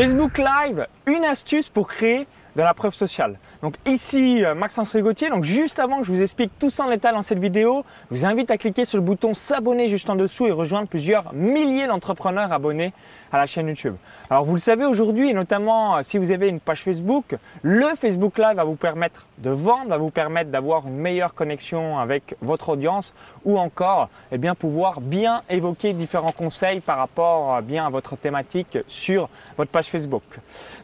Facebook Live, une astuce pour créer de la preuve sociale. Donc ici euh, Maxence Rigotier, donc juste avant que je vous explique tout ça en détail dans cette vidéo, je vous invite à cliquer sur le bouton s'abonner juste en dessous et rejoindre plusieurs milliers d'entrepreneurs abonnés à la chaîne YouTube. Alors vous le savez aujourd'hui, et notamment euh, si vous avez une page Facebook, le Facebook Live va vous permettre de vendre, va vous permettre d'avoir une meilleure connexion avec votre audience ou encore eh bien, pouvoir bien évoquer différents conseils par rapport euh, bien à votre thématique sur votre page Facebook.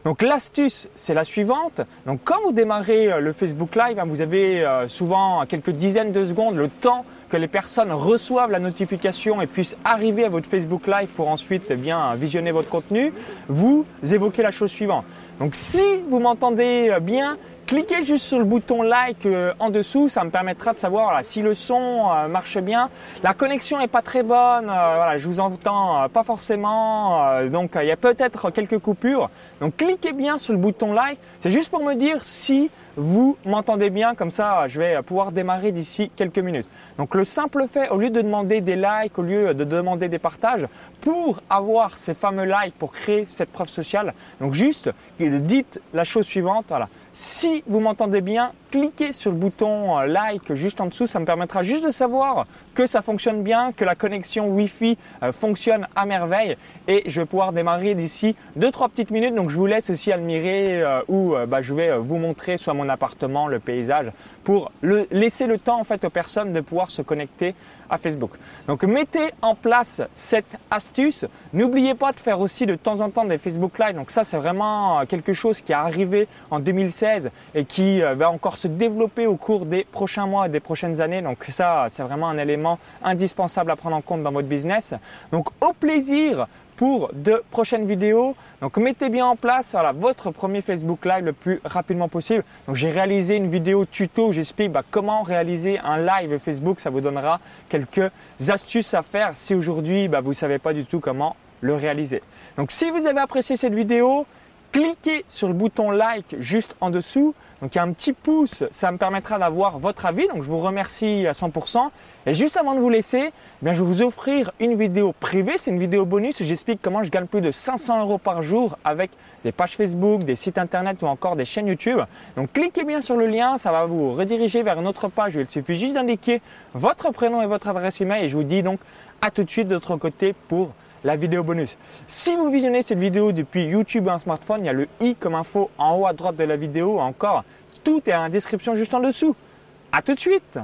Donc l'astuce, c'est la suivante. Donc quand vous euh, le Facebook Live, hein, vous avez souvent quelques dizaines de secondes le temps que les personnes reçoivent la notification et puissent arriver à votre Facebook Live pour ensuite eh bien visionner votre contenu, vous évoquez la chose suivante. Donc si vous m'entendez bien, cliquez juste sur le bouton like euh, en dessous, ça me permettra de savoir si le son euh, marche bien. La connexion n'est pas très bonne, euh, voilà, je vous entends pas forcément, donc il y a peut-être quelques coupures. Donc cliquez bien sur le bouton like, c'est juste pour me dire si vous m'entendez bien, comme ça je vais pouvoir démarrer d'ici quelques minutes. Donc le simple fait, au lieu de demander des likes, au lieu de demander des partages, pour avoir ces fameux likes, pour créer cette preuve sociale, donc juste dites la chose suivante, voilà. Si vous m'entendez bien, cliquez sur le bouton euh, like juste en dessous, ça me permettra juste de savoir que ça fonctionne bien, que la connexion Wi-Fi euh, fonctionne à merveille et je vais pouvoir démarrer d'ici 2-3 petites minutes. Donc je vous laisse aussi admirer euh, où bah, je vais vous montrer soit mon appartement, le paysage pour laisser le temps en fait aux personnes de pouvoir se connecter à Facebook. Donc mettez en place cette astuce. N'oubliez pas de faire aussi de temps en temps des Facebook Live. Donc ça c'est vraiment quelque chose qui est arrivé en 2016 et qui va encore se développer au cours des prochains mois et des prochaines années. Donc ça, c'est vraiment un élément indispensable à prendre en compte dans votre business. Donc au plaisir pour de prochaines vidéos. Donc mettez bien en place voilà, votre premier Facebook Live le plus rapidement possible. Donc j'ai réalisé une vidéo tuto où j'explique bah, comment réaliser un live Facebook. Ça vous donnera quelques astuces à faire si aujourd'hui bah, vous ne savez pas du tout comment le réaliser. Donc si vous avez apprécié cette vidéo, cliquez sur le bouton like juste en dessous. Donc un petit pouce, ça me permettra d'avoir votre avis. Donc je vous remercie à 100%. Et juste avant de vous laisser, eh bien, je vais vous offrir une vidéo privée. C'est une vidéo bonus où j'explique comment je gagne plus de 500 euros par jour avec des pages Facebook, des sites internet ou encore des chaînes YouTube. Donc cliquez bien sur le lien, ça va vous rediriger vers une autre page. Il suffit juste d'indiquer votre prénom et votre adresse email. Et je vous dis donc à tout de suite de l'autre côté pour la vidéo bonus. Si vous visionnez cette vidéo depuis YouTube ou un smartphone, il y a le i comme info en haut à droite de la vidéo. Encore, tout est en description juste en dessous. À tout de suite